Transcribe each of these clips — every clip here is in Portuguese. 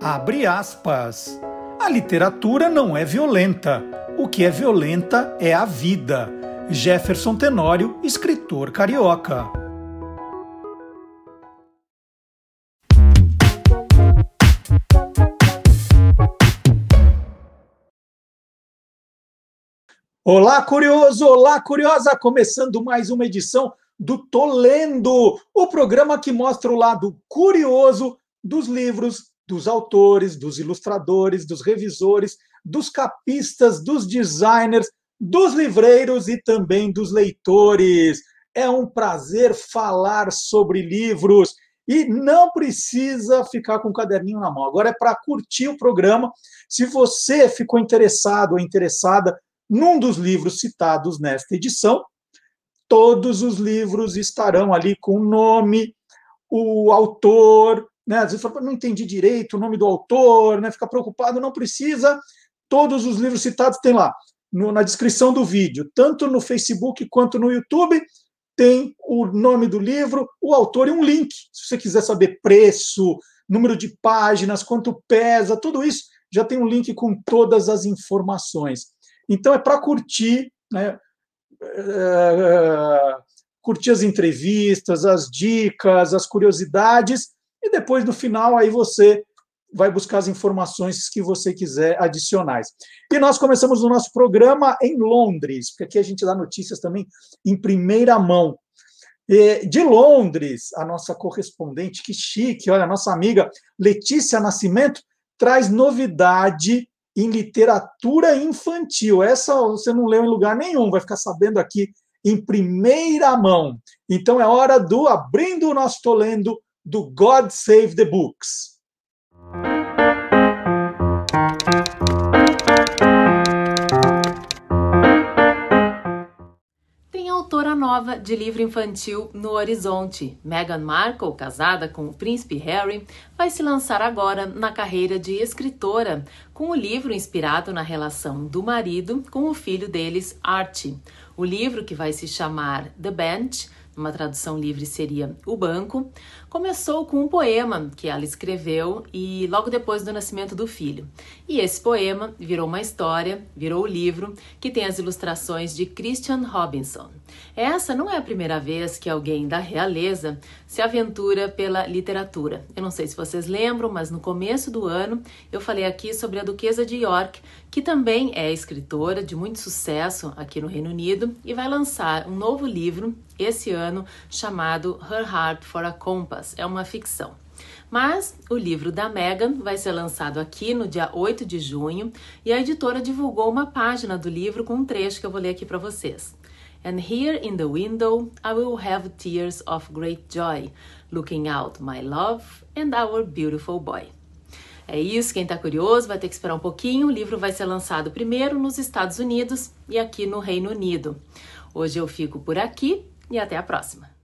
Abre aspas. A literatura não é violenta. O que é violenta é a vida. Jefferson Tenório, escritor carioca. Olá, curioso! Olá, curiosa! Começando mais uma edição do Tolendo, o programa que mostra o lado curioso dos livros, dos autores, dos ilustradores, dos revisores, dos capistas, dos designers, dos livreiros e também dos leitores. É um prazer falar sobre livros e não precisa ficar com o caderninho na mão. Agora é para curtir o programa. Se você ficou interessado ou interessada num dos livros citados nesta edição, todos os livros estarão ali com o nome, o autor, né? Às vezes fala, não entendi direito o nome do autor, né? Fica preocupado, não precisa. Todos os livros citados tem lá no, na descrição do vídeo, tanto no Facebook quanto no YouTube, tem o nome do livro, o autor e um link. Se você quiser saber preço, número de páginas, quanto pesa, tudo isso, já tem um link com todas as informações. Então é para curtir, né? É, curtir as entrevistas, as dicas, as curiosidades, e depois no final aí você vai buscar as informações que você quiser adicionais. E nós começamos o nosso programa em Londres, porque aqui a gente dá notícias também em primeira mão. De Londres, a nossa correspondente, que chique, olha, a nossa amiga Letícia Nascimento traz novidade em literatura infantil. Essa você não leu em lugar nenhum, vai ficar sabendo aqui em primeira mão. Então é hora do abrindo o nosso Tolendo do God Save the Books. Autora nova de livro infantil no horizonte. Meghan Markle, casada com o príncipe Harry, vai se lançar agora na carreira de escritora, com o livro inspirado na relação do marido com o filho deles, Archie. O livro, que vai se chamar The Bench, uma tradução livre seria O Banco, começou com um poema que ela escreveu e logo depois do nascimento do filho. E esse poema virou uma história, virou o livro, que tem as ilustrações de Christian Robinson. Essa não é a primeira vez que alguém da realeza se aventura pela literatura. Eu não sei se vocês lembram, mas no começo do ano eu falei aqui sobre a Duquesa de York, que também é escritora de muito sucesso aqui no Reino Unido e vai lançar um novo livro esse ano chamado Her Heart for a Compass é uma ficção. Mas o livro da Megan vai ser lançado aqui no dia 8 de junho e a editora divulgou uma página do livro com um trecho que eu vou ler aqui para vocês. And here in the window I will have tears of great joy, looking out my love and our beautiful boy. É isso, quem está curioso vai ter que esperar um pouquinho. O livro vai ser lançado primeiro nos Estados Unidos e aqui no Reino Unido. Hoje eu fico por aqui e até a próxima.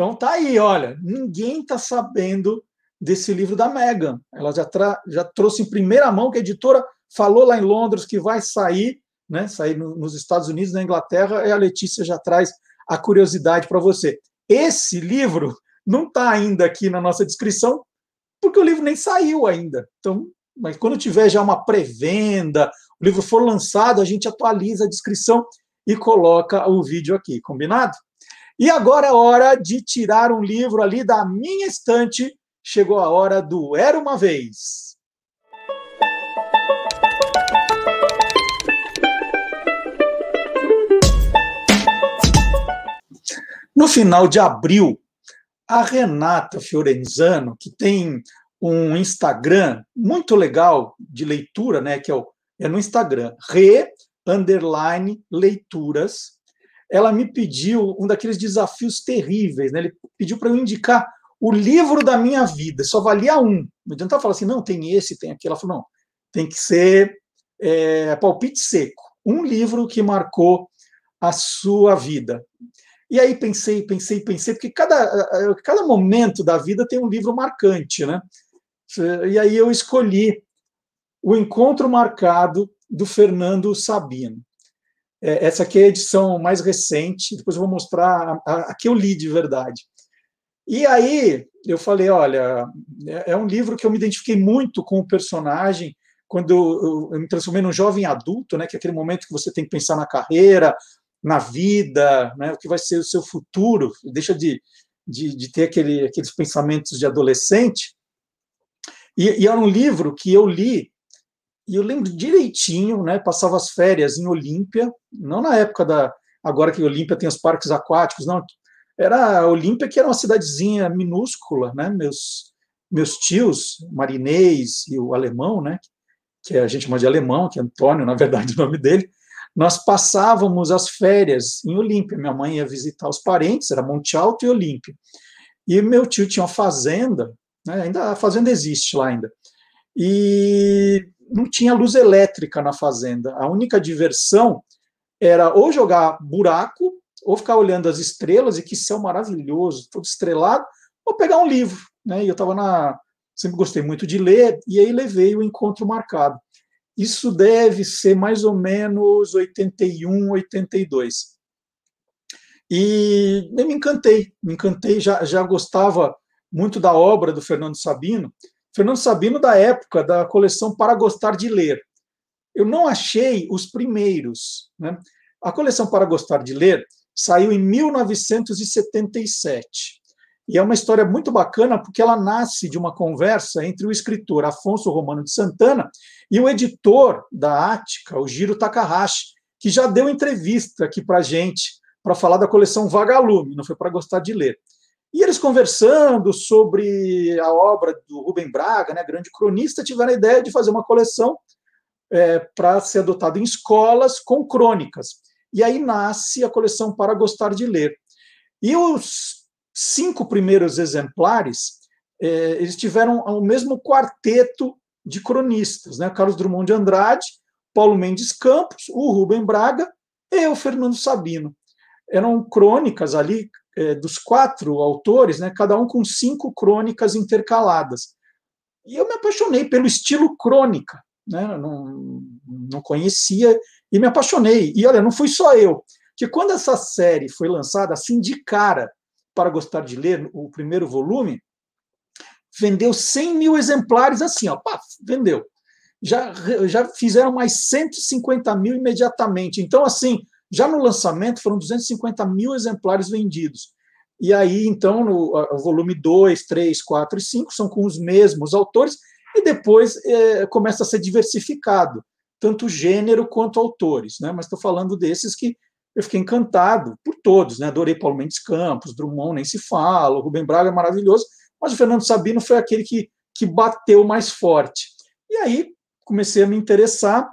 Então tá aí, olha, ninguém está sabendo desse livro da Megan. Ela já, já trouxe em primeira mão que a editora falou lá em Londres que vai sair, né? Sair no, nos Estados Unidos, na Inglaterra, e a Letícia já traz a curiosidade para você. Esse livro não está ainda aqui na nossa descrição, porque o livro nem saiu ainda. Então, mas quando tiver já uma pré-venda, o livro for lançado, a gente atualiza a descrição e coloca o vídeo aqui, combinado? E agora é hora de tirar um livro ali da minha estante. Chegou a hora do Era uma Vez. No final de abril, a Renata Fiorenzano, que tem um Instagram muito legal de leitura, né, que é, o, é no Instagram, re underline leituras, ela me pediu um daqueles desafios terríveis, né? Ele pediu para eu indicar o livro da minha vida, só valia um. Não adiantava falar assim, não, tem esse, tem aquele. Ela falou, não, tem que ser é, palpite seco. Um livro que marcou a sua vida. E aí pensei, pensei, pensei, porque cada, cada momento da vida tem um livro marcante, né? E aí eu escolhi O Encontro Marcado, do Fernando Sabino. É, essa aqui é a edição mais recente, depois eu vou mostrar a, a que eu li de verdade. E aí eu falei, olha, é, é um livro que eu me identifiquei muito com o personagem quando eu, eu me transformei num jovem adulto, né, que é aquele momento que você tem que pensar na carreira, na vida, né, o que vai ser o seu futuro, deixa de, de, de ter aquele, aqueles pensamentos de adolescente. E, e, era um livro que eu li, e eu lembro direitinho, né, passava as férias em Olímpia, não na época da. Agora que Olímpia tem os parques aquáticos, não. Era Olímpia, que era uma cidadezinha minúscula, né? Meus, meus tios, Marinês e o alemão, né? Que a gente chama de alemão, que é Antônio, na verdade, o nome dele nós passávamos as férias em Olímpia. Minha mãe ia visitar os parentes, era Monte Alto e Olímpia. E meu tio tinha uma fazenda, né, ainda a fazenda existe lá ainda. E não tinha luz elétrica na fazenda. A única diversão era ou jogar buraco, ou ficar olhando as estrelas, e que céu maravilhoso, todo estrelado, ou pegar um livro. Né? E eu estava na. Sempre gostei muito de ler, e aí levei o encontro marcado. Isso deve ser mais ou menos 81, 82. E eu me encantei, me encantei, já, já gostava muito da obra do Fernando Sabino. Fernando Sabino, da época da coleção Para Gostar de Ler. Eu não achei os primeiros. Né? A coleção Para Gostar de Ler saiu em 1977. E é uma história muito bacana porque ela nasce de uma conversa entre o escritor Afonso Romano de Santana e o editor da Ática, o Giro Takahashi, que já deu entrevista aqui para gente para falar da coleção Vagalume, não foi para gostar de ler. E eles conversando sobre a obra do Rubem Braga, né, grande cronista, tiveram a ideia de fazer uma coleção é, para ser adotada em escolas com crônicas. E aí nasce a coleção Para Gostar de Ler. E os cinco primeiros exemplares, é, eles tiveram o mesmo quarteto de cronistas, né? Carlos Drummond de Andrade, Paulo Mendes Campos, o Rubem Braga e o Fernando Sabino. Eram crônicas ali é, dos quatro autores, né? Cada um com cinco crônicas intercaladas. E eu me apaixonei pelo estilo crônica, né? Não, não conhecia e me apaixonei. E olha, não fui só eu, que quando essa série foi lançada, assim de cara, para Gostar de Ler, o primeiro volume, vendeu 100 mil exemplares assim, ó, pá, vendeu. Já, já fizeram mais 150 mil imediatamente. Então, assim, já no lançamento foram 250 mil exemplares vendidos. E aí, então, no volume 2, 3, 4 e 5 são com os mesmos autores, e depois é, começa a ser diversificado, tanto gênero quanto autores. Né? Mas estou falando desses que eu fiquei encantado por todos, né? Adorei Paulo Mendes Campos, Drummond nem se fala, o Rubem Braga é maravilhoso, mas o Fernando Sabino foi aquele que, que bateu mais forte. E aí comecei a me interessar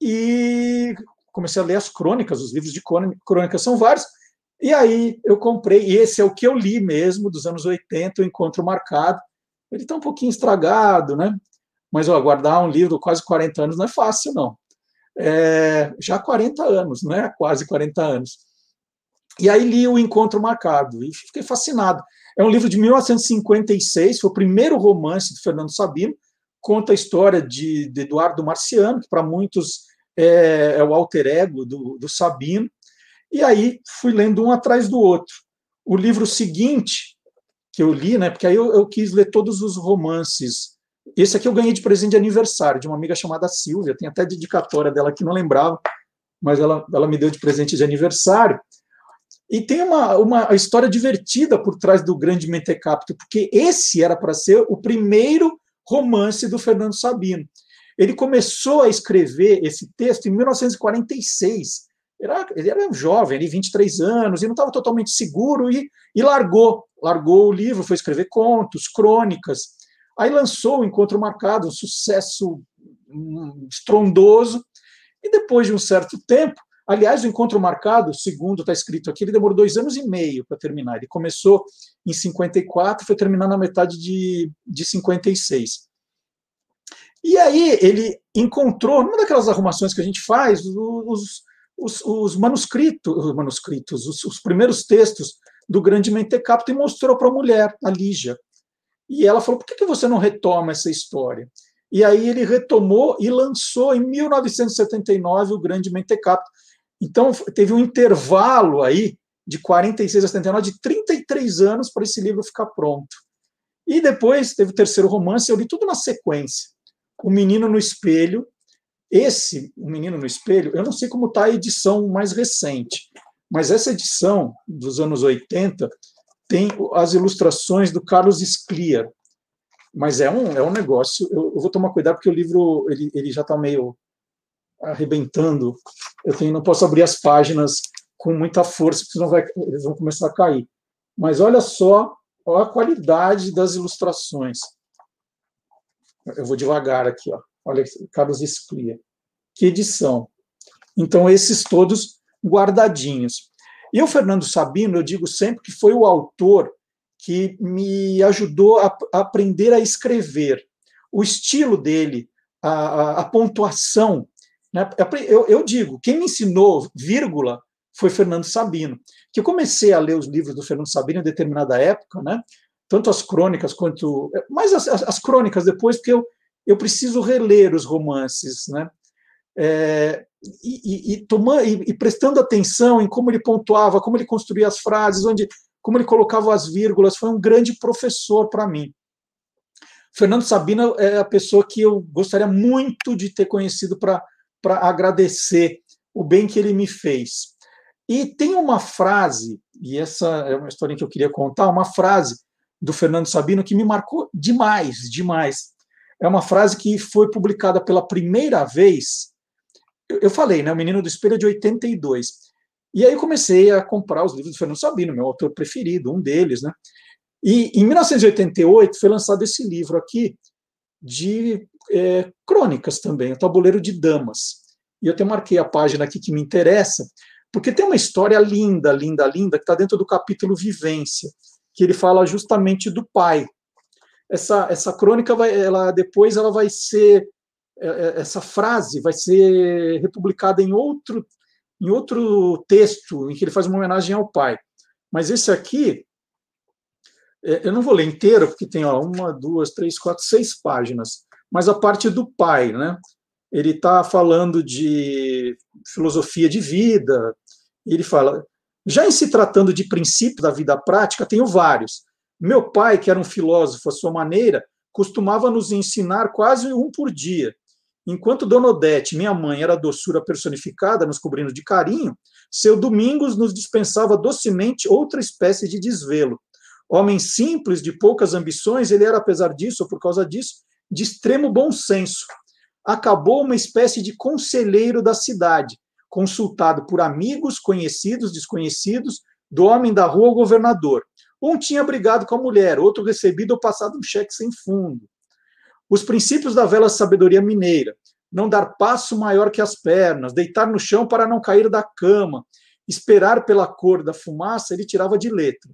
e comecei a ler as crônicas, os livros de crônicas são vários, e aí eu comprei, e esse é o que eu li mesmo, dos anos 80, o Encontro Marcado. Ele está um pouquinho estragado, né? Mas ó, guardar um livro quase 40 anos não é fácil, não é, já há 40 anos, não é? Quase 40 anos. E aí li o Encontro Marcado e fiquei fascinado. É um livro de 1956, foi o primeiro romance de Fernando Sabino, conta a história de, de Eduardo Marciano, que para muitos é, é, o alter ego do, do Sabino. E aí fui lendo um atrás do outro. O livro seguinte que eu li, né, porque aí eu, eu quis ler todos os romances esse aqui eu ganhei de presente de aniversário, de uma amiga chamada Silvia, tem até dedicatória dela que não lembrava, mas ela, ela me deu de presente de aniversário. E tem uma, uma história divertida por trás do Grande Mentecapto, porque esse era para ser o primeiro romance do Fernando Sabino. Ele começou a escrever esse texto em 1946. Era, ele era jovem, ele 23 anos, e não estava totalmente seguro e, e largou. Largou o livro, foi escrever contos, crônicas. Aí lançou o Encontro Marcado, um sucesso hum, estrondoso, e depois de um certo tempo, aliás, o Encontro Marcado, segundo está escrito aqui, ele demorou dois anos e meio para terminar. Ele começou em 54, foi terminar na metade de, de 56. E aí ele encontrou, numa daquelas arrumações que a gente faz, os, os, os manuscritos, os, manuscritos os, os primeiros textos do grande Mentecapto e mostrou para a mulher, a Lígia. E ela falou: por que, que você não retoma essa história? E aí ele retomou e lançou em 1979 o Grande Mentecapto. Então, teve um intervalo aí de 46 a 79, de 33 anos para esse livro ficar pronto. E depois teve o terceiro romance, eu li tudo na sequência. O Menino no Espelho. Esse, O Menino no Espelho, eu não sei como está a edição mais recente, mas essa edição dos anos 80 tem as ilustrações do Carlos Scliar. Mas é um, é um negócio, eu, eu vou tomar cuidado porque o livro ele, ele já está meio arrebentando. Eu tenho, não posso abrir as páginas com muita força, porque senão vai, eles vão começar a cair. Mas olha só, olha a qualidade das ilustrações. Eu vou devagar aqui, ó. Olha, Carlos Esclia. Que edição. Então, esses todos guardadinhos. E o Fernando Sabino, eu digo sempre que foi o autor que me ajudou a, a aprender a escrever. O estilo dele, a, a, a pontuação. Né? Eu, eu digo, quem me ensinou vírgula foi Fernando Sabino. Que eu comecei a ler os livros do Fernando Sabino em determinada época, né? Tanto as crônicas quanto. Mais as, as, crônicas depois, porque eu, eu preciso reler os romances. Né? É, e, e, tomando, e, e, prestando atenção em como ele pontuava, como ele construía as frases, onde, como ele colocava as vírgulas, foi um grande professor para mim. Fernando Sabino é a pessoa que eu gostaria muito de ter conhecido para agradecer o bem que ele me fez. E tem uma frase, e essa é uma história que eu queria contar, uma frase do Fernando Sabino que me marcou demais, demais. É uma frase que foi publicada pela primeira vez. Eu falei, né? O Menino do Espelho é de 82. E aí comecei a comprar os livros do Fernando Sabino, meu autor preferido, um deles, né? E em 1988 foi lançado esse livro aqui de é, crônicas também, o Tabuleiro de Damas. E eu até marquei a página aqui que me interessa, porque tem uma história linda, linda, linda, que está dentro do capítulo Vivência, que ele fala justamente do pai. Essa, essa crônica, vai, ela depois ela vai ser, é, é, essa frase vai ser republicada em outro, em outro texto, em que ele faz uma homenagem ao pai. Mas esse aqui, é, eu não vou ler inteiro, porque tem ó, uma, duas, três, quatro, seis páginas, mas a parte do pai, né? Ele está falando de filosofia de vida, ele fala: já em se tratando de princípio da vida prática, tenho vários. Meu pai, que era um filósofo à sua maneira, costumava nos ensinar quase um por dia. Enquanto Dona Odete, minha mãe, era doçura personificada, nos cobrindo de carinho, seu Domingos nos dispensava docemente outra espécie de desvelo. Homem simples, de poucas ambições, ele era, apesar disso, ou por causa disso, de extremo bom senso. Acabou uma espécie de conselheiro da cidade, consultado por amigos, conhecidos, desconhecidos, do homem da rua ao governador. Um tinha brigado com a mulher, outro recebido ou passado um cheque sem fundo. Os princípios da velha sabedoria mineira: não dar passo maior que as pernas, deitar no chão para não cair da cama, esperar pela cor da fumaça, ele tirava de letra.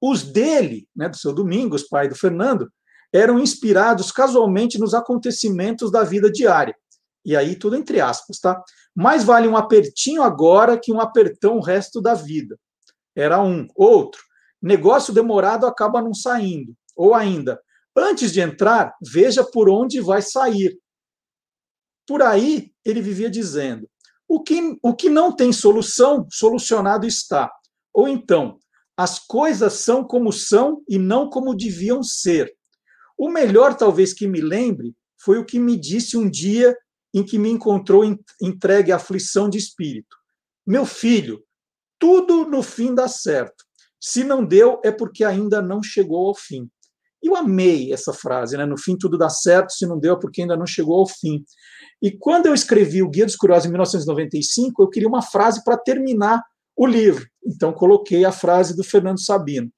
Os dele, né, do seu Domingos, pai do Fernando, eram inspirados casualmente nos acontecimentos da vida diária. E aí, tudo entre aspas, tá? Mais vale um apertinho agora que um apertão o resto da vida. Era um. Outro. Negócio demorado acaba não saindo. Ou ainda, antes de entrar, veja por onde vai sair. Por aí, ele vivia dizendo: o que, o que não tem solução, solucionado está. Ou então, as coisas são como são e não como deviam ser. O melhor, talvez, que me lembre foi o que me disse um dia em que me encontrou entregue à aflição de espírito. Meu filho, tudo no fim dá certo. Se não deu, é porque ainda não chegou ao fim. Eu amei essa frase, né? No fim tudo dá certo, se não deu é porque ainda não chegou ao fim. E quando eu escrevi o Guia dos Curiosos em 1995, eu queria uma frase para terminar o livro. Então coloquei a frase do Fernando Sabino.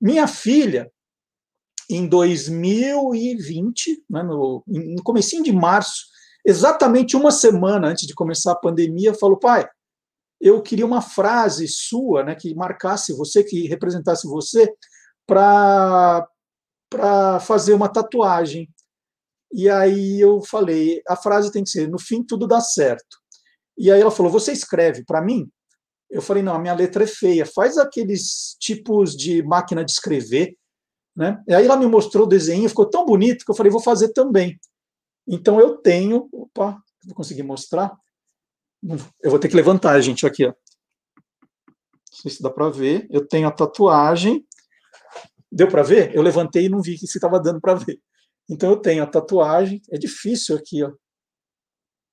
Minha filha, em 2020, né, no, no comecinho de março, exatamente uma semana antes de começar a pandemia, falou: pai, eu queria uma frase sua, né, que marcasse você, que representasse você, para fazer uma tatuagem. E aí eu falei: a frase tem que ser: no fim tudo dá certo. E aí ela falou: você escreve para mim? Eu falei: não, a minha letra é feia, faz aqueles tipos de máquina de escrever. Né? E aí ela me mostrou o desenho, ficou tão bonito que eu falei: vou fazer também. Então eu tenho, opa, vou conseguir mostrar. Eu vou ter que levantar, gente, aqui, ó. Não sei se dá para ver. Eu tenho a tatuagem. Deu para ver? Eu levantei e não vi se estava dando para ver. Então eu tenho a tatuagem. É difícil aqui, ó.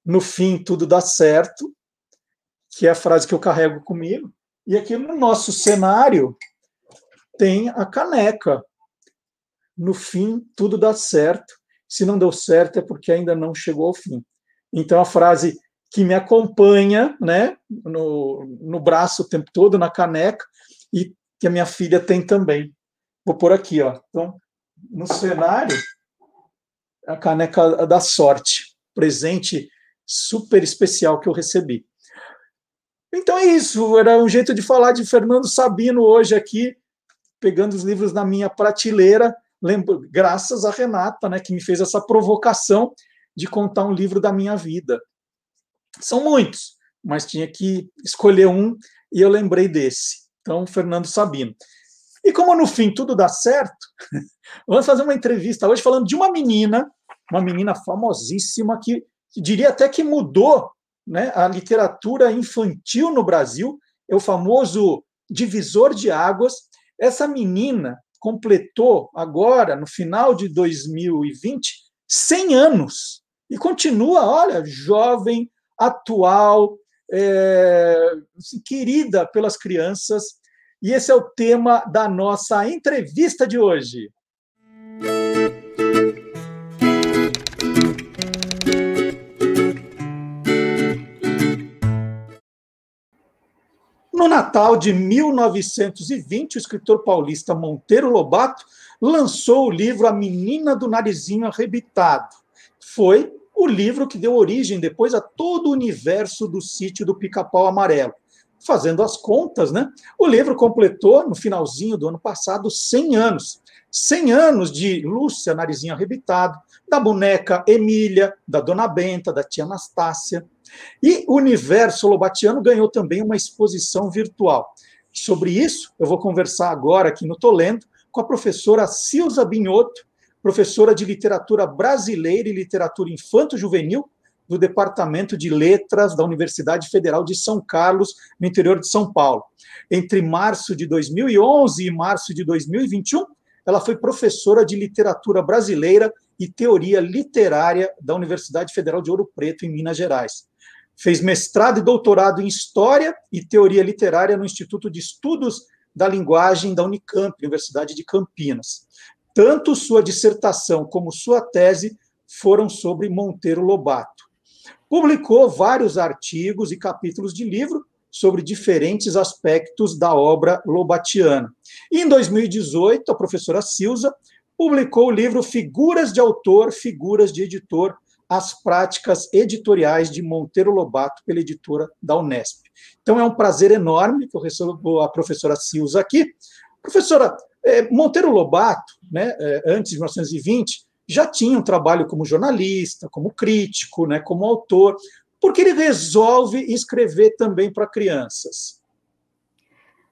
No fim, tudo dá certo, que é a frase que eu carrego comigo. E aqui no nosso cenário tem a caneca. No fim, tudo dá certo. Se não deu certo, é porque ainda não chegou ao fim. Então a frase que me acompanha, né, no, no braço o tempo todo, na caneca, e que a minha filha tem também. Vou por aqui, ó. Então, no cenário, a caneca da sorte, presente super especial que eu recebi. Então é isso, era um jeito de falar de Fernando Sabino hoje aqui, pegando os livros na minha prateleira, lembro, graças a Renata, né, que me fez essa provocação de contar um livro da minha vida. São muitos, mas tinha que escolher um e eu lembrei desse. Então, Fernando Sabino. E como no fim tudo dá certo, vamos fazer uma entrevista hoje falando de uma menina, uma menina famosíssima que, que diria até que mudou né, a literatura infantil no Brasil, é o famoso divisor de águas. Essa menina completou agora, no final de 2020, 100 anos e continua, olha, jovem, atual, é, assim, querida pelas crianças. E esse é o tema da nossa entrevista de hoje. No Natal de 1920, o escritor paulista Monteiro Lobato lançou o livro A Menina do Narizinho Arrebitado. Foi o livro que deu origem depois a todo o universo do sítio do Pica-Pau Amarelo. Fazendo as contas, né? O livro completou, no finalzinho do ano passado, 100 anos. 100 anos de Lúcia Narizinho Arrebitado, da boneca Emília, da Dona Benta, da tia Anastácia. E o universo lobatiano ganhou também uma exposição virtual. Sobre isso, eu vou conversar agora aqui no Tolendo com a professora Silza Binhoto, professora de literatura brasileira e literatura infanto-juvenil do Departamento de Letras da Universidade Federal de São Carlos, no interior de São Paulo. Entre março de 2011 e março de 2021, ela foi professora de literatura brasileira e teoria literária da Universidade Federal de Ouro Preto, em Minas Gerais. Fez mestrado e doutorado em História e Teoria Literária no Instituto de Estudos da Linguagem da Unicamp, Universidade de Campinas. Tanto sua dissertação como sua tese foram sobre Monteiro Lobato. Publicou vários artigos e capítulos de livro sobre diferentes aspectos da obra lobatiana. E em 2018, a professora Silza publicou o livro Figuras de Autor, Figuras de Editor, as práticas editoriais de Monteiro Lobato pela editora da Unesp. Então é um prazer enorme que eu recebo a professora Silza aqui. Professora, é, Monteiro Lobato, né, é, antes de 1920, já tinha um trabalho como jornalista, como crítico, né, como autor, porque ele resolve escrever também para crianças.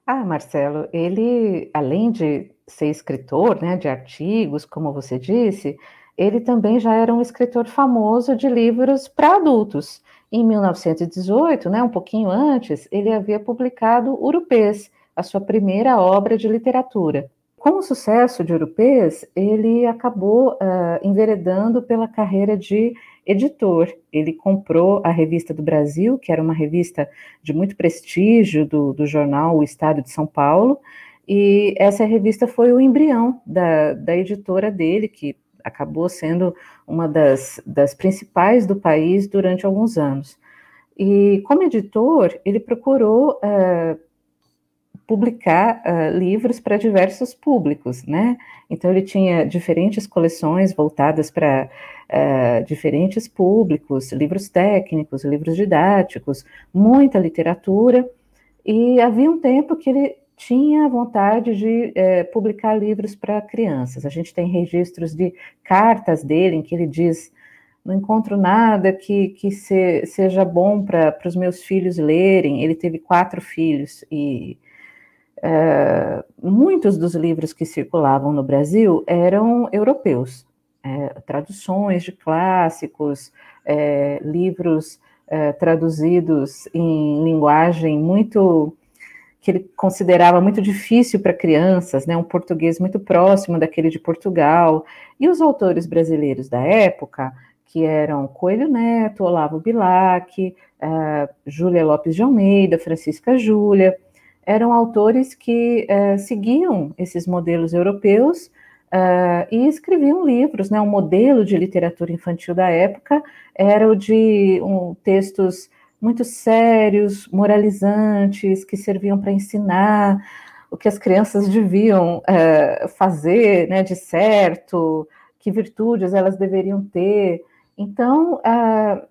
Ah, Marcelo, ele, além de ser escritor né, de artigos, como você disse, ele também já era um escritor famoso de livros para adultos. Em 1918, né, um pouquinho antes, ele havia publicado Urupês, a sua primeira obra de literatura. Com o sucesso de Urupês, ele acabou uh, enveredando pela carreira de editor. Ele comprou a Revista do Brasil, que era uma revista de muito prestígio do, do jornal O Estado de São Paulo, e essa revista foi o embrião da, da editora dele, que acabou sendo uma das, das principais do país durante alguns anos. E como editor, ele procurou uh, publicar uh, livros para diversos públicos, né? Então ele tinha diferentes coleções voltadas para uh, diferentes públicos, livros técnicos, livros didáticos, muita literatura. E havia um tempo que ele tinha vontade de uh, publicar livros para crianças. A gente tem registros de cartas dele em que ele diz não encontro nada que, que se, seja bom para os meus filhos lerem. Ele teve quatro filhos e é, muitos dos livros que circulavam no Brasil eram europeus, é, traduções de clássicos, é, livros é, traduzidos em linguagem muito que ele considerava muito difícil para crianças, né, um português muito próximo daquele de Portugal, e os autores brasileiros da época, que eram Coelho Neto, Olavo Bilac, uh, Júlia Lopes de Almeida, Francisca Júlia, eram autores que uh, seguiam esses modelos europeus uh, e escreviam livros, né, o modelo de literatura infantil da época era o de um, textos muito sérios, moralizantes, que serviam para ensinar o que as crianças deviam é, fazer né, de certo, que virtudes elas deveriam ter. Então, é,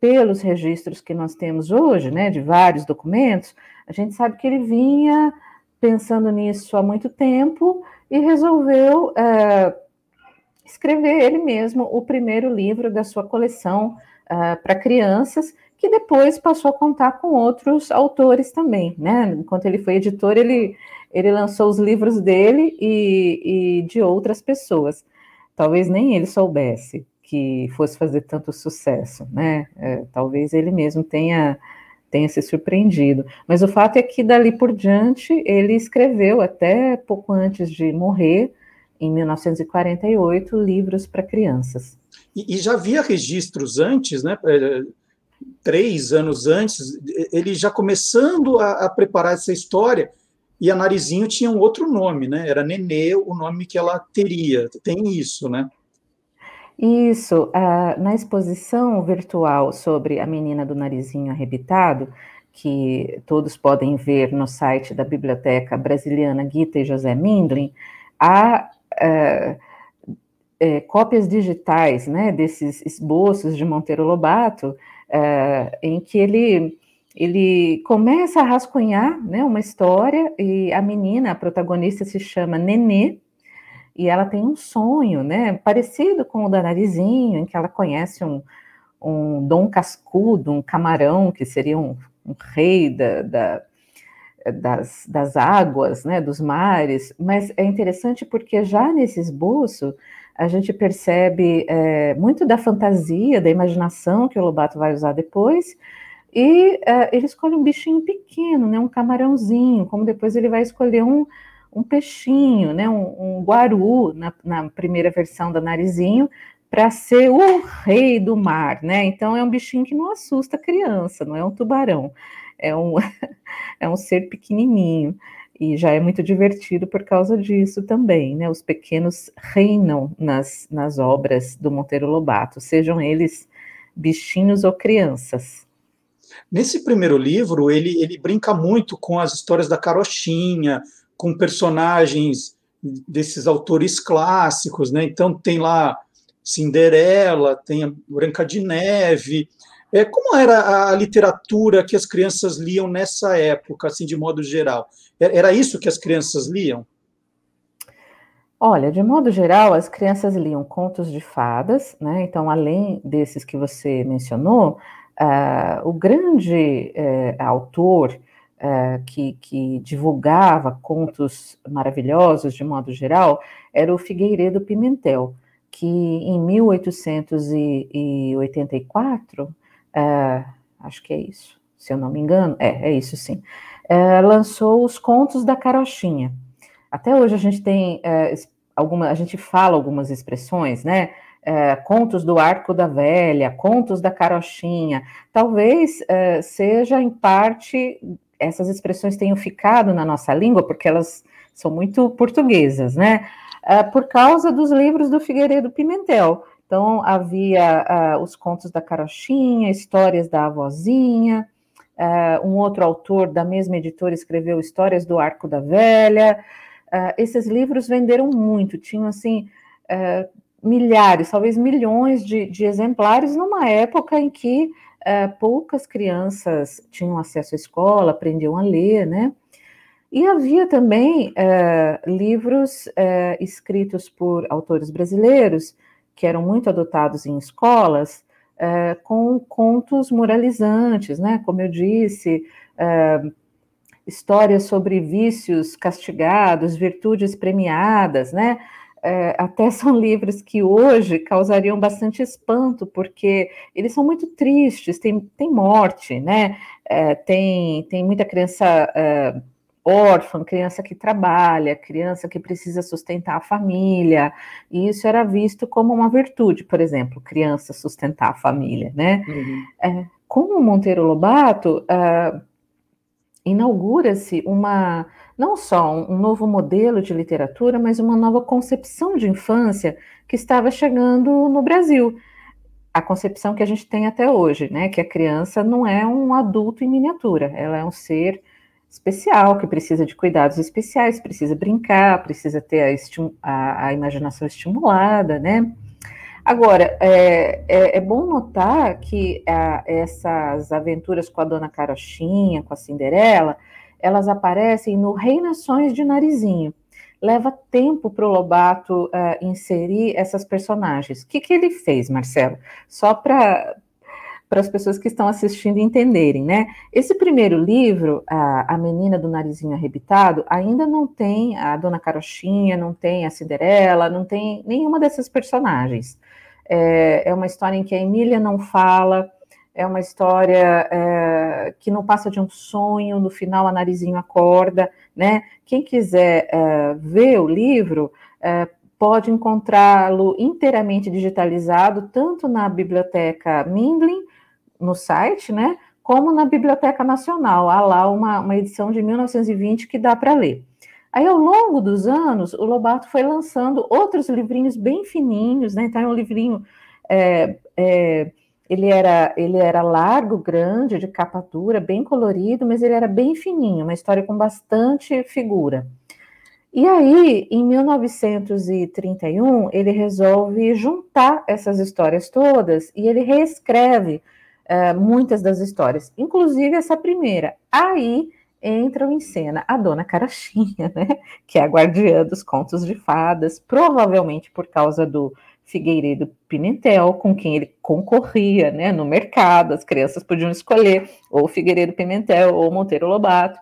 pelos registros que nós temos hoje, né, de vários documentos, a gente sabe que ele vinha pensando nisso há muito tempo e resolveu é, escrever ele mesmo o primeiro livro da sua coleção uh, para crianças, que depois passou a contar com outros autores também, né? Enquanto ele foi editor, ele, ele lançou os livros dele e, e de outras pessoas. Talvez nem ele soubesse que fosse fazer tanto sucesso, né? É, talvez ele mesmo tenha tenha se surpreendido. Mas o fato é que dali por diante ele escreveu até pouco antes de morrer, em 1948, livros para crianças. E, e, já havia registros antes, né? Três anos antes, ele já começando a, a, preparar essa história, e a Narizinho tinha um outro nome, né? Era Nenê, o nome que ela teria. Tem isso, né? Isso. Uh, na exposição virtual sobre a menina do narizinho arrebitado, que todos podem ver no site da Biblioteca Brasiliana Gita e José Mindlin, há uh, é, cópias digitais né, desses esboços de Monteiro Lobato, é, em que ele, ele começa a rascunhar né, uma história e a menina, a protagonista, se chama Nenê, e ela tem um sonho, né, parecido com o da Narizinho, em que ela conhece um, um Dom Cascudo, um camarão, que seria um, um rei da, da das, das águas, né, dos mares, mas é interessante porque já nesse esboço a gente percebe é, muito da fantasia, da imaginação que o Lobato vai usar depois, e é, ele escolhe um bichinho pequeno, né, um camarãozinho, como depois ele vai escolher um, um peixinho, né, um, um guaru, na, na, primeira versão da Narizinho, para ser o rei do mar, né? Então é um bichinho que não assusta a criança, não é um tubarão, é um, é um ser pequenininho e já é muito divertido por causa disso também, né? Os pequenos reinam nas, nas obras do Monteiro Lobato, sejam eles bichinhos ou crianças. Nesse primeiro livro, ele, ele brinca muito com as histórias da carochinha, com personagens desses autores clássicos, né? Então tem lá Cinderela, tem a Branca de Neve. É, como era a literatura que as crianças liam nessa época, assim, de modo geral? Era isso que as crianças liam? Olha, de modo geral, as crianças liam contos de fadas, né? Então, além desses que você mencionou, uh, o grande uh, autor uh, que, que, divulgava contos maravilhosos, de modo geral, era o Figueiredo Pimentel, que em 1884, acho que é isso, se eu não me engano, é, é isso sim é, lançou os Contos da Carochinha. Até hoje a gente tem é, alguma, a gente fala algumas expressões, né? É, contos do Arco da Velha, contos da Carochinha. Talvez é, seja em parte essas expressões tenham ficado na nossa língua porque elas são muito portuguesas, né? É, por causa dos livros do Figueiredo Pimentel. Então havia é, os contos da Carochinha, histórias da avózinha, Uh, um outro autor da mesma editora escreveu Histórias do Arco da Velha. Uh, esses livros venderam muito, tinham assim uh, milhares, talvez milhões de, de, exemplares numa época em que poucas crianças tinham acesso à escola, aprendiam a ler, né? E havia também livros escritos por autores brasileiros que eram muito adotados em escolas é, com contos moralizantes, né? Como eu disse, é, histórias sobre vícios castigados, virtudes premiadas, né? é, até são livros que hoje causariam bastante espanto, porque eles são muito tristes, tem, tem morte, né? É, tem, tem muita criança é, órfã, criança que trabalha, criança que precisa sustentar a família, e isso era visto como uma virtude, por exemplo, criança sustentar a família, né? Uhum. É, com o Monteiro Lobato, uh, inaugura-se uma não só um novo modelo de literatura, mas uma nova concepção de infância que estava chegando no Brasil. A concepção que a gente tem até hoje, né? Que a criança não é um adulto em miniatura, ela é um ser especial, que precisa de cuidados especiais, precisa brincar, precisa ter a, a, a imaginação estimulada, né? Agora, é, é, é, bom notar que a, essas aventuras com a Dona Carochinha, com a Cinderela, elas aparecem no Rei Nações de Narizinho. Leva tempo para o Lobato uh, inserir essas personagens. O que, que ele fez, Marcelo? Só para para as pessoas que estão assistindo entenderem, né? Esse primeiro livro, a, a Menina do Narizinho Arrebitado, ainda não tem a Dona Carochinha, não tem a Cinderela, não tem nenhuma dessas personagens. É, é uma história em que a Emília não fala, é uma história é, que não passa de um sonho, no final a Narizinho acorda, né? Quem quiser é, ver o livro é, pode encontrá-lo inteiramente digitalizado, tanto na biblioteca Mindlin, no site, né? Como na Biblioteca Nacional. Há lá uma, uma edição de 1920 que dá para ler. Aí, ao longo dos anos, o Lobato foi lançando outros livrinhos bem fininhos, né? Então, é um livrinho é, é, ele era, ele era largo, grande, de capa dura, bem colorido, mas ele era bem fininho, uma história com bastante figura. E aí, em 1931, ele resolve juntar essas histórias todas e ele reescreve uh, muitas das histórias, inclusive essa primeira. Aí entram em cena a Dona Carachinha, né, que é a guardiã dos contos de fadas, provavelmente por causa do Figueiredo Pimentel, com quem ele concorria né, no mercado, as crianças podiam escolher ou Figueiredo Pimentel ou Monteiro Lobato.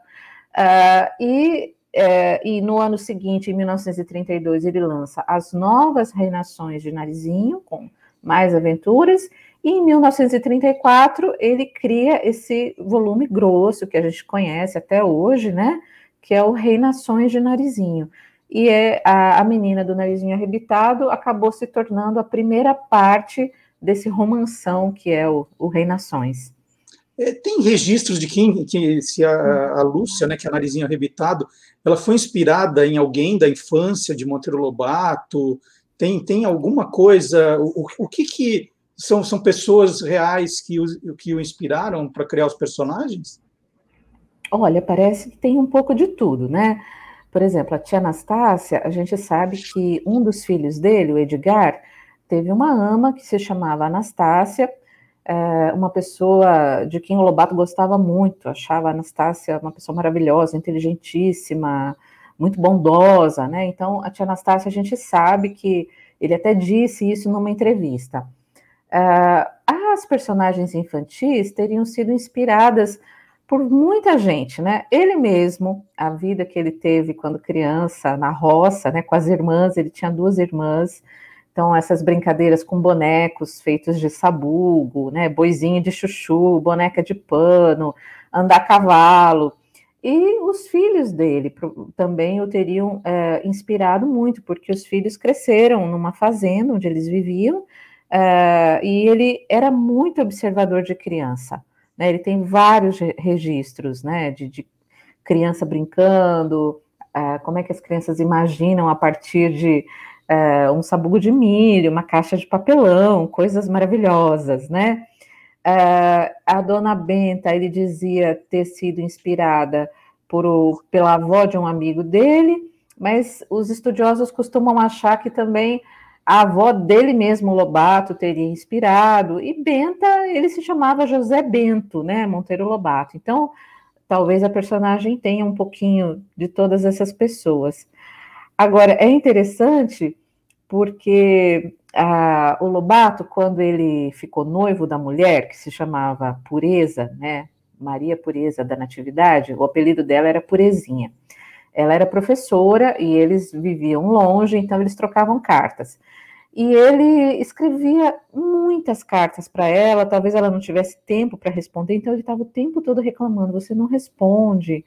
Uh, e, uh, e no ano seguinte, em 1932, ele lança As Novas Reinações de Narizinho, com mais aventuras, e em 1934 ele cria esse volume grosso que a gente conhece até hoje, né? Que é o Reinações de Narizinho e é, a, a menina do narizinho arrebitado acabou se tornando a primeira parte desse romanção que é o, o Rei Nações. É, tem registros de quem, que se a, a, Lúcia, né, que é a narizinho arrebitado, ela foi inspirada em alguém da infância de Monteiro Lobato? Tem, tem alguma coisa? O, o que, que são, são pessoas reais que o, que o inspiraram para criar os personagens? Olha, parece que tem um pouco de tudo, né? Por exemplo, a tia Anastácia, a gente sabe que um dos filhos dele, o Edgar, teve uma ama que se chamava Anastácia, é, uma pessoa de quem o Lobato gostava muito, achava a Anastácia uma pessoa maravilhosa, inteligentíssima, muito bondosa, né? Então, a tia Anastácia, a gente sabe que ele até disse isso numa entrevista. Uh, as personagens infantis teriam sido inspiradas por muita gente, né? Ele mesmo, a vida que ele teve quando criança, na roça, né, com as irmãs, ele tinha duas irmãs, então essas brincadeiras com bonecos feitos de sabugo, né, boizinho de chuchu, boneca de pano, andar a cavalo, e os filhos dele também o teriam é, inspirado muito, porque os filhos cresceram numa fazenda onde eles viviam, é, e ele era muito observador de criança. Né? Ele tem vários registros né, de, de criança brincando, uh, como é que as crianças imaginam a partir de uh, um sabugo de milho, uma caixa de papelão, coisas maravilhosas, né? Uh, a dona Benta, ele dizia ter sido inspirada por o, pela avó de um amigo dele, mas os estudiosos costumam achar que também a avó dele mesmo, Lobato, teria inspirado, e Benta, ele se chamava José Bento, né, Monteiro Lobato. Então, talvez a personagem tenha um pouquinho de todas essas pessoas. Agora, é interessante porque a, o Lobato, quando ele ficou noivo da mulher, que se chamava Pureza, né, Maria Pureza da Natividade, o apelido dela era Purezinha. Ela era professora e eles viviam longe, então eles trocavam cartas. E ele escrevia muitas cartas para ela, talvez ela não tivesse tempo para responder, então ele estava o tempo todo reclamando: você não responde,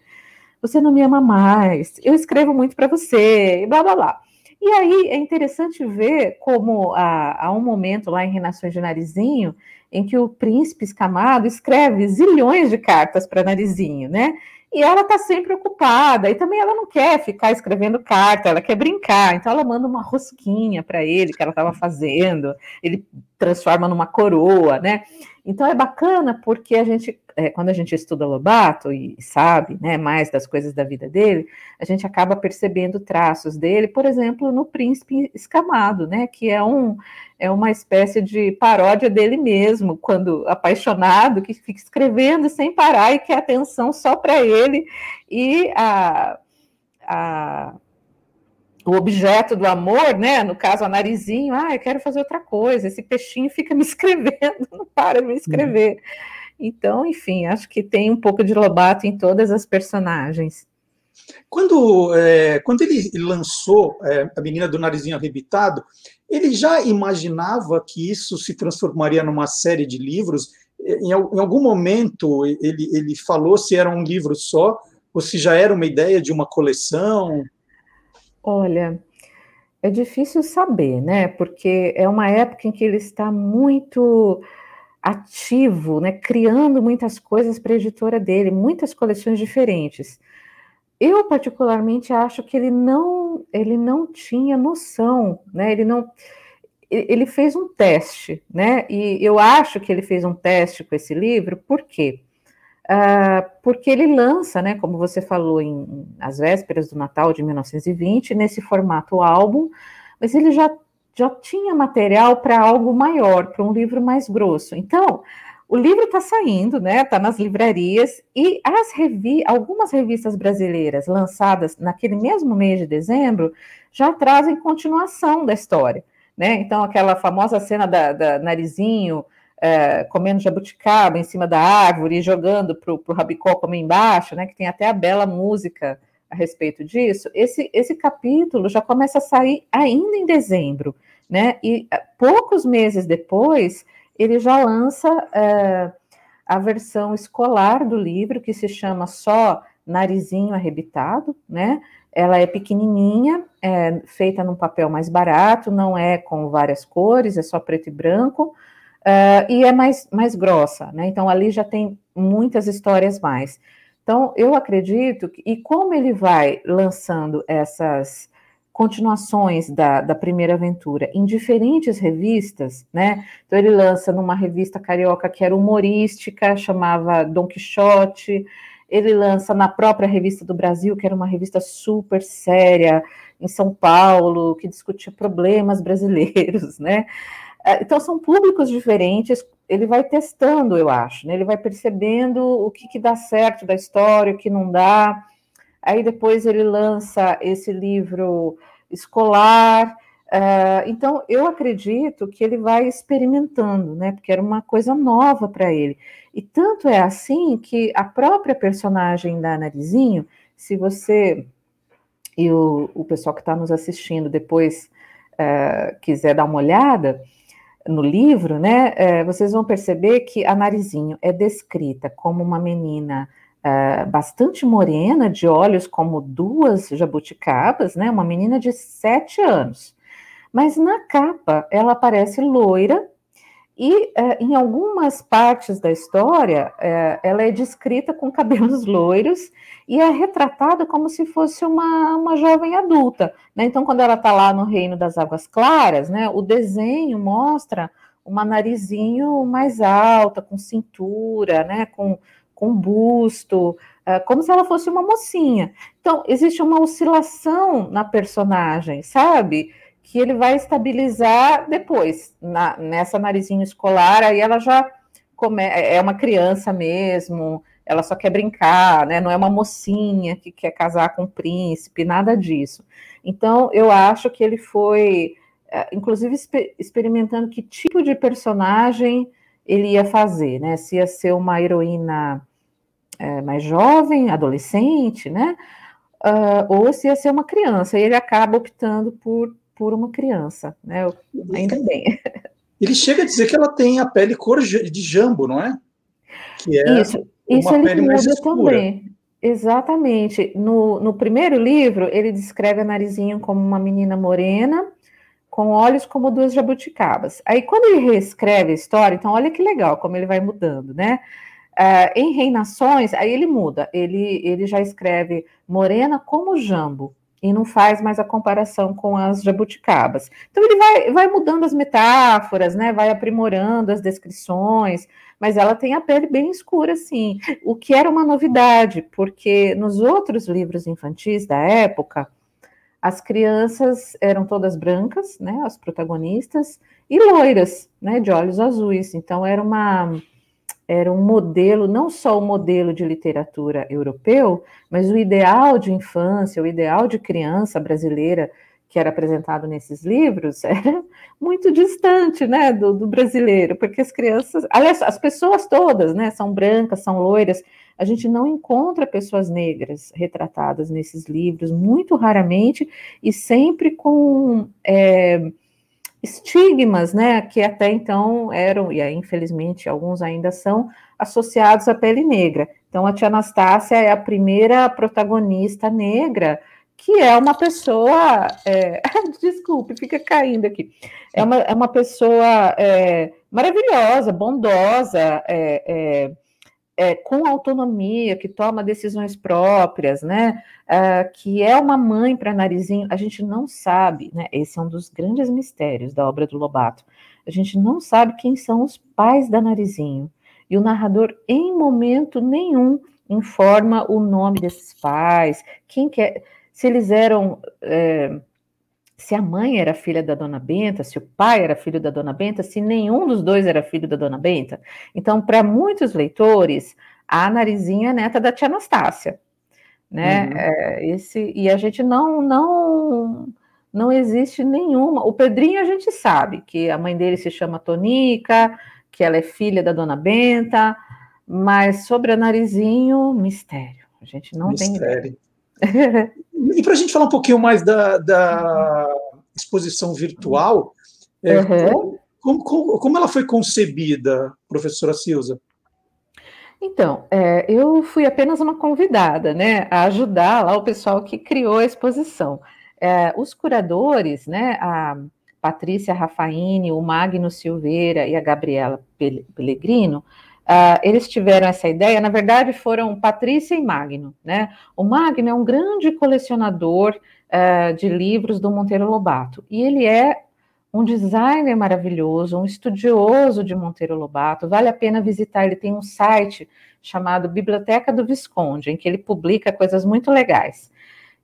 você não me ama mais, eu escrevo muito para você, e blá blá blá. E aí é interessante ver como há, há um momento lá em Renações de Narizinho, em que o príncipe escamado escreve zilhões de cartas para Narizinho, né? E ela está sempre ocupada, e também ela não quer ficar escrevendo carta, ela quer brincar, então ela manda uma rosquinha para ele que ela estava fazendo, ele transforma numa coroa, né? Então é bacana porque a gente, é, quando a gente estuda Lobato e sabe né, mais das coisas da vida dele, a gente acaba percebendo traços dele, por exemplo, no Príncipe Escamado, né? Que é um é uma espécie de paródia dele mesmo, quando apaixonado, que fica escrevendo sem parar e quer atenção só para ele, e a, a, o objeto do amor, né? No caso, a narizinho, ah, eu quero fazer outra coisa, esse peixinho fica me escrevendo, não para de me escrever. Então, enfim, acho que tem um pouco de Lobato em todas as personagens. Quando, é, quando ele lançou é, A Menina do Narizinho Arrebitado, ele já imaginava que isso se transformaria numa série de livros? Em, em algum momento ele, ele falou se era um livro só, ou se já era uma ideia de uma coleção? Olha, é difícil saber, né? Porque é uma época em que ele está muito ativo, né? Criando muitas coisas para a editora dele, muitas coleções diferentes. Eu particularmente acho que ele não, ele não tinha noção, né? Ele não, ele fez um teste, né? E eu acho que ele fez um teste com esse livro, por quê? Uh, porque ele lança, né, como você falou, em as vésperas do Natal de 1920, nesse formato álbum, mas ele já, já tinha material para algo maior, para um livro mais grosso. Então, o livro está saindo, né? Está nas livrarias e as revi algumas revistas brasileiras lançadas naquele mesmo mês de dezembro já trazem continuação da história, né? Então aquela famosa cena da, da narizinho é, comendo jabuticaba em cima da árvore e jogando para o Rabicó comer embaixo, né? Que tem até a bela música a respeito disso. Esse esse capítulo já começa a sair ainda em dezembro, né? E é, poucos meses depois ele já lança é, a versão escolar do livro, que se chama só Narizinho Arrebitado, né? Ela é pequenininha, é feita num papel mais barato, não é com várias cores, é só preto e branco, uh, e é mais, mais grossa, né? Então ali já tem muitas histórias mais. Então eu acredito que, e como ele vai lançando essas continuações da, da primeira aventura em diferentes revistas, né? Então ele lança numa revista carioca que era humorística, chamava Don Quixote. Ele lança na própria revista do Brasil, que era uma revista super séria em São Paulo, que discutia problemas brasileiros, né? É, então são públicos diferentes. Ele vai testando, eu acho, né? Ele vai percebendo o que, que dá certo da história, o que não dá. Aí depois ele lança esse livro escolar. Uh, então, eu acredito que ele vai experimentando, né? Porque era uma coisa nova para ele. E tanto é assim que a própria personagem da Narizinho, se você e o, o pessoal que está nos assistindo depois uh, quiser dar uma olhada no livro, né? Uh, vocês vão perceber que a Narizinho é descrita como uma menina é, bastante morena, de olhos como duas jabuticabas, né? Uma menina de sete anos. Mas na capa ela aparece loira e é, em algumas partes da história é, ela é descrita com cabelos loiros e é retratada como se fosse uma, uma jovem adulta. Né? Então, quando ela está lá no Reino das Águas Claras, né, o desenho mostra uma narizinho mais alta, com cintura, né, com com busto, uh, como se ela fosse uma mocinha. Então, existe uma oscilação na personagem, sabe? Que ele vai estabilizar depois, na, nessa narizinho escolar, aí ela já come, é uma criança mesmo, ela só quer brincar, né? Não é uma mocinha que quer casar com um príncipe, nada disso. Então, eu acho que ele foi, uh, inclusive, exper experimentando que tipo de personagem ele ia fazer, né? Se ia ser uma heroína é, mais jovem, adolescente, né? uh, ou se ia ser uma criança. E ele acaba optando por, por uma criança, né? Ainda bem. Ele chega a dizer que ela tem a pele cor de jambo, não é? Que é isso, isso ele muda também. Exatamente. No, no primeiro livro, ele descreve a Narizinho como uma menina morena, com olhos como duas jabuticabas. Aí, quando ele reescreve a história, então olha que legal como ele vai mudando, né? Uh, em Reinações, aí ele muda, ele, ele já escreve morena como jambo, e não faz mais a comparação com as jabuticabas. Então ele vai, vai mudando as metáforas, né? Vai aprimorando as descrições, mas ela tem a pele bem escura, sim. O que era uma novidade, porque nos outros livros infantis da época, as crianças eram todas brancas, né? As protagonistas e loiras, né? De olhos azuis. Então era uma era um modelo, não só o modelo de literatura europeu, mas o ideal de infância, o ideal de criança brasileira que era apresentado nesses livros era muito distante, né, do, do, brasileiro, porque as crianças, aliás, as pessoas todas, né, são brancas, são loiras, a gente não encontra pessoas negras retratadas nesses livros, muito raramente, e sempre com é, estigmas, né, que até então eram, e aí, infelizmente alguns ainda são, associados à pele negra. Então, a tia Anastácia é a primeira protagonista negra que é uma pessoa. É, desculpe, fica caindo aqui. É uma, é uma pessoa é, maravilhosa, bondosa, é, é, é com autonomia, que toma decisões próprias, né? É, que é uma mãe para Narizinho. A gente não sabe, né? Esse é um dos grandes mistérios da obra do Lobato. A gente não sabe quem são os pais da Narizinho. E o narrador, em momento nenhum, informa o nome desses pais, quem quer se eles eram. É, se a mãe era filha da dona Benta, se o pai era filho da dona Benta, se nenhum dos dois era filho da dona Benta. Então, para muitos leitores, a Narizinha é neta da tia Anastácia. Né? Uhum. É, esse, e a gente não, não, não existe nenhuma. O Pedrinho a gente sabe que a mãe dele se chama Tonica, que ela é filha da dona Benta, mas sobre a Narizinho, mistério. A gente não mistério. tem ideia. e para a gente falar um pouquinho mais da, da exposição virtual, é, uhum. como, como, como, ela foi concebida, professora Silza? Então, é, eu fui apenas uma convidada, né, a ajudar lá o pessoal que criou a exposição. É, os curadores, né, a Patrícia Rafaini, o Magno Silveira e a Gabriela Pellegrino, Uh, eles tiveram essa ideia, na verdade foram Patrícia e Magno, né? O Magno é um grande colecionador uh, de livros do Monteiro Lobato, e ele é um designer maravilhoso, um estudioso de Monteiro Lobato, vale a pena visitar, ele tem um site chamado Biblioteca do Visconde, em que ele publica coisas muito legais.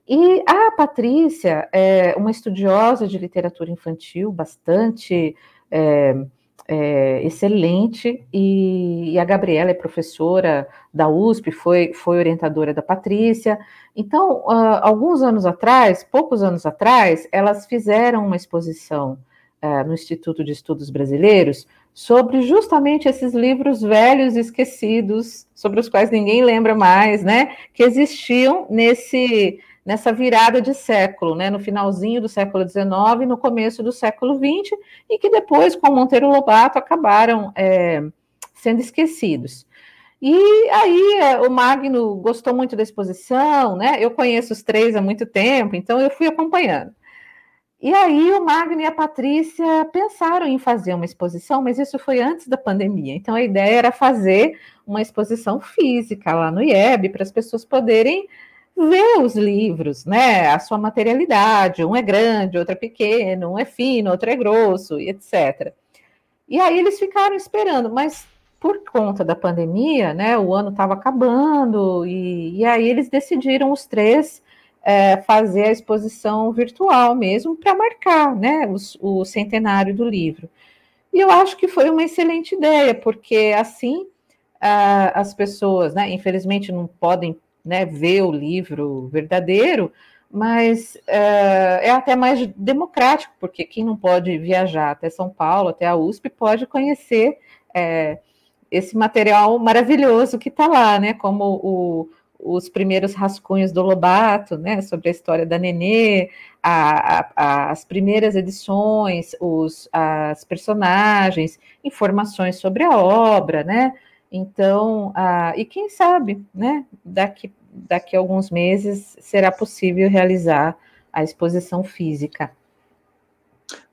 E a Patrícia é uma estudiosa de literatura infantil, bastante... É, é, excelente e, e, a Gabriela é professora da USP, foi, foi orientadora da Patrícia. Então, uh, alguns anos atrás, poucos anos atrás, elas fizeram uma exposição uh, no Instituto de Estudos Brasileiros sobre justamente esses livros velhos esquecidos, sobre os quais ninguém lembra mais, né, que existiam nesse nessa virada de século, né, no finalzinho do século XIX, no começo do século XX, e que depois, com Monteiro Lobato, acabaram é, sendo esquecidos. E aí é, o Magno gostou muito da exposição, né? Eu conheço os três há muito tempo, então eu fui acompanhando. E aí o Magno e a Patrícia pensaram em fazer uma exposição, mas isso foi antes da pandemia. Então a ideia era fazer uma exposição física lá no IEB para as pessoas poderem ver os livros, né? A sua materialidade. Um é grande, outro é pequeno, um é fino, outro é grosso, etc. E aí eles ficaram esperando, mas por conta da pandemia, né? O ano estava acabando, e, e, aí eles decidiram os três é, fazer a exposição virtual mesmo para marcar, né? O, o centenário do livro. E eu acho que foi uma excelente ideia, porque assim as pessoas, né, infelizmente não podem né, ver o livro verdadeiro, mas é, é, até mais democrático, porque quem não pode viajar até São Paulo, até a USP, pode conhecer é, esse material maravilhoso que está lá, né? Como o, os primeiros rascunhos do Lobato, né, sobre a história da Nenê, a, a, as primeiras edições, os, as personagens, informações sobre a obra, né? Então, a, e quem sabe, né, daqui, daqui a alguns meses será possível realizar a exposição física.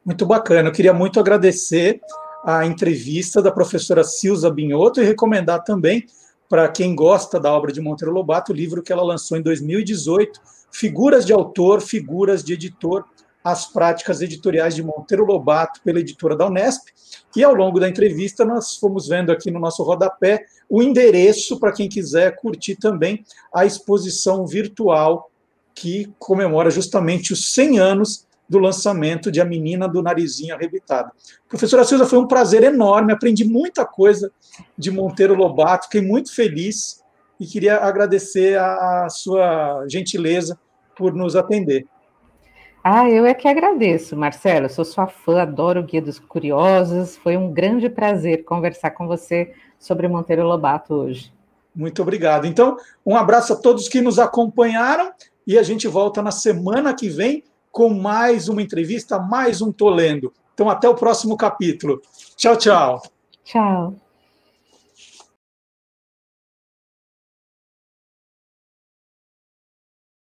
Muito bacana. Eu queria muito agradecer a entrevista da professora Silza Binhoto e recomendar também para quem gosta da obra de Monteiro Lobato o livro que ela lançou em 2018, Figuras de Autor, Figuras de Editor, as práticas editoriais de Monteiro Lobato pela editora da Unesp. E ao longo da entrevista nós fomos vendo aqui no nosso rodapé o endereço para quem quiser curtir também a exposição virtual que comemora justamente os 100 anos do lançamento de A Menina do Narizinho Arrebitado. Professora Silva, foi um prazer enorme, aprendi muita coisa de Monteiro Lobato, fiquei muito feliz e queria agradecer a sua gentileza por nos atender. Ah, eu é que agradeço, Marcelo. sou sua fã, adoro o Guia dos Curiosos. Foi um grande prazer conversar com você sobre Monteiro Lobato hoje. Muito obrigado. Então, um abraço a todos que nos acompanharam e a gente volta na semana que vem com mais uma entrevista, mais um Tolendo. Então, até o próximo capítulo. Tchau, tchau. Tchau.